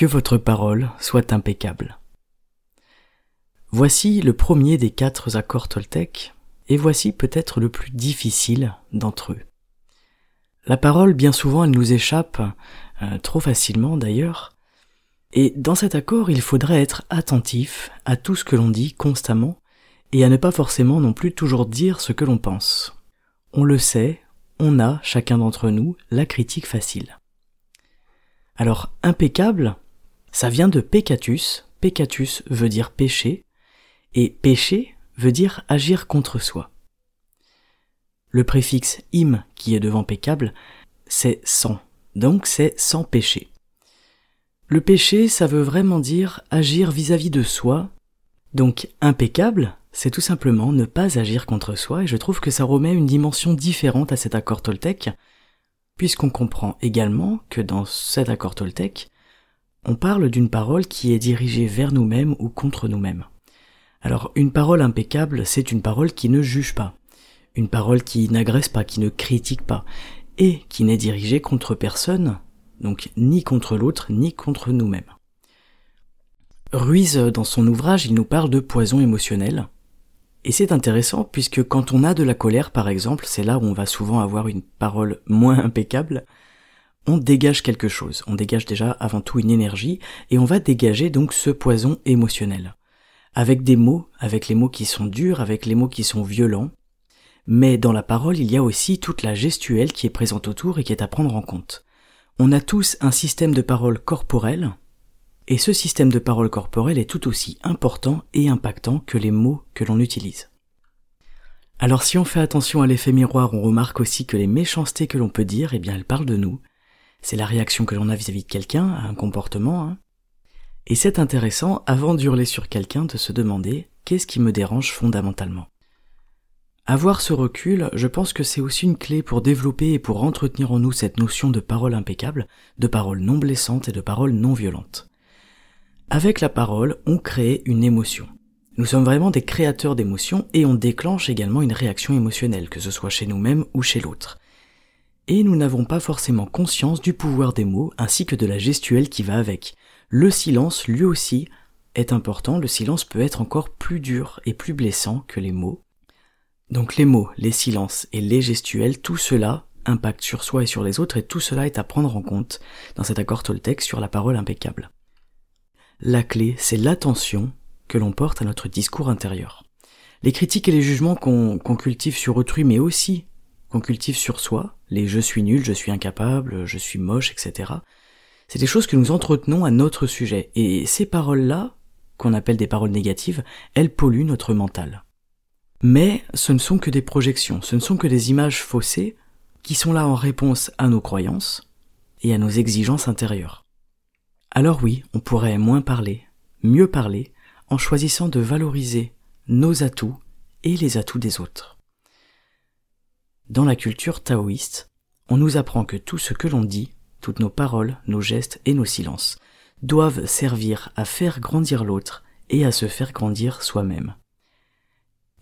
Que votre parole soit impeccable. Voici le premier des quatre accords Toltec, et voici peut-être le plus difficile d'entre eux. La parole, bien souvent, elle nous échappe, euh, trop facilement d'ailleurs, et dans cet accord, il faudrait être attentif à tout ce que l'on dit constamment, et à ne pas forcément non plus toujours dire ce que l'on pense. On le sait, on a, chacun d'entre nous, la critique facile. Alors, impeccable, ça vient de peccatus. Peccatus veut dire péché. Et péché veut dire agir contre soi. Le préfixe im qui est devant peccable, c'est sans. Donc c'est sans péché. Le péché, ça veut vraiment dire agir vis-à-vis de soi. Donc impeccable, c'est tout simplement ne pas agir contre soi, et je trouve que ça remet une dimension différente à cet accord Toltec, puisqu'on comprend également que dans cet accord Toltec, on parle d'une parole qui est dirigée vers nous-mêmes ou contre nous-mêmes. Alors une parole impeccable, c'est une parole qui ne juge pas, une parole qui n'agresse pas, qui ne critique pas, et qui n'est dirigée contre personne, donc ni contre l'autre, ni contre nous-mêmes. Ruiz, dans son ouvrage, il nous parle de poison émotionnel. Et c'est intéressant puisque quand on a de la colère, par exemple, c'est là où on va souvent avoir une parole moins impeccable, on dégage quelque chose, on dégage déjà avant tout une énergie, et on va dégager donc ce poison émotionnel. Avec des mots, avec les mots qui sont durs, avec les mots qui sont violents, mais dans la parole il y a aussi toute la gestuelle qui est présente autour et qui est à prendre en compte. On a tous un système de parole corporelle, et ce système de parole corporelle est tout aussi important et impactant que les mots que l'on utilise. Alors si on fait attention à l'effet miroir, on remarque aussi que les méchancetés que l'on peut dire, eh bien elles parlent de nous, c'est la réaction que l'on a vis-à-vis de quelqu'un, à un comportement. Hein. Et c'est intéressant, avant d'hurler sur quelqu'un, de se demander qu'est-ce qui me dérange fondamentalement? Avoir ce recul, je pense que c'est aussi une clé pour développer et pour entretenir en nous cette notion de parole impeccable, de parole non blessante et de parole non violente. Avec la parole, on crée une émotion. Nous sommes vraiment des créateurs d'émotions et on déclenche également une réaction émotionnelle, que ce soit chez nous-mêmes ou chez l'autre et nous n'avons pas forcément conscience du pouvoir des mots ainsi que de la gestuelle qui va avec. Le silence, lui aussi, est important, le silence peut être encore plus dur et plus blessant que les mots. Donc les mots, les silences et les gestuels, tout cela impacte sur soi et sur les autres et tout cela est à prendre en compte dans cet accord Toltec sur la parole impeccable. La clé, c'est l'attention que l'on porte à notre discours intérieur. Les critiques et les jugements qu'on cultive sur autrui, mais aussi qu'on cultive sur soi, les je suis nul, je suis incapable, je suis moche, etc. C'est des choses que nous entretenons à notre sujet. Et ces paroles-là, qu'on appelle des paroles négatives, elles polluent notre mental. Mais ce ne sont que des projections, ce ne sont que des images faussées qui sont là en réponse à nos croyances et à nos exigences intérieures. Alors oui, on pourrait moins parler, mieux parler, en choisissant de valoriser nos atouts et les atouts des autres. Dans la culture taoïste, on nous apprend que tout ce que l'on dit, toutes nos paroles, nos gestes et nos silences, doivent servir à faire grandir l'autre et à se faire grandir soi-même.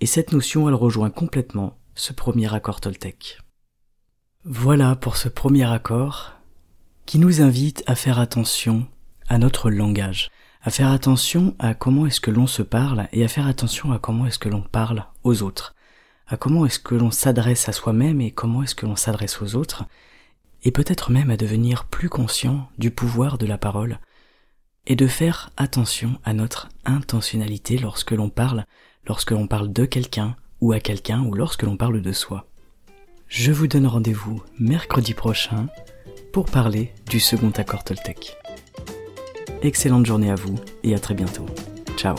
Et cette notion, elle rejoint complètement ce premier accord Toltec. Voilà pour ce premier accord qui nous invite à faire attention à notre langage, à faire attention à comment est-ce que l'on se parle et à faire attention à comment est-ce que l'on parle aux autres à comment est-ce que l'on s'adresse à soi-même et comment est-ce que l'on s'adresse aux autres, et peut-être même à devenir plus conscient du pouvoir de la parole, et de faire attention à notre intentionnalité lorsque l'on parle, lorsque l'on parle de quelqu'un ou à quelqu'un ou lorsque l'on parle de soi. Je vous donne rendez-vous mercredi prochain pour parler du second accord Toltec. Excellente journée à vous et à très bientôt. Ciao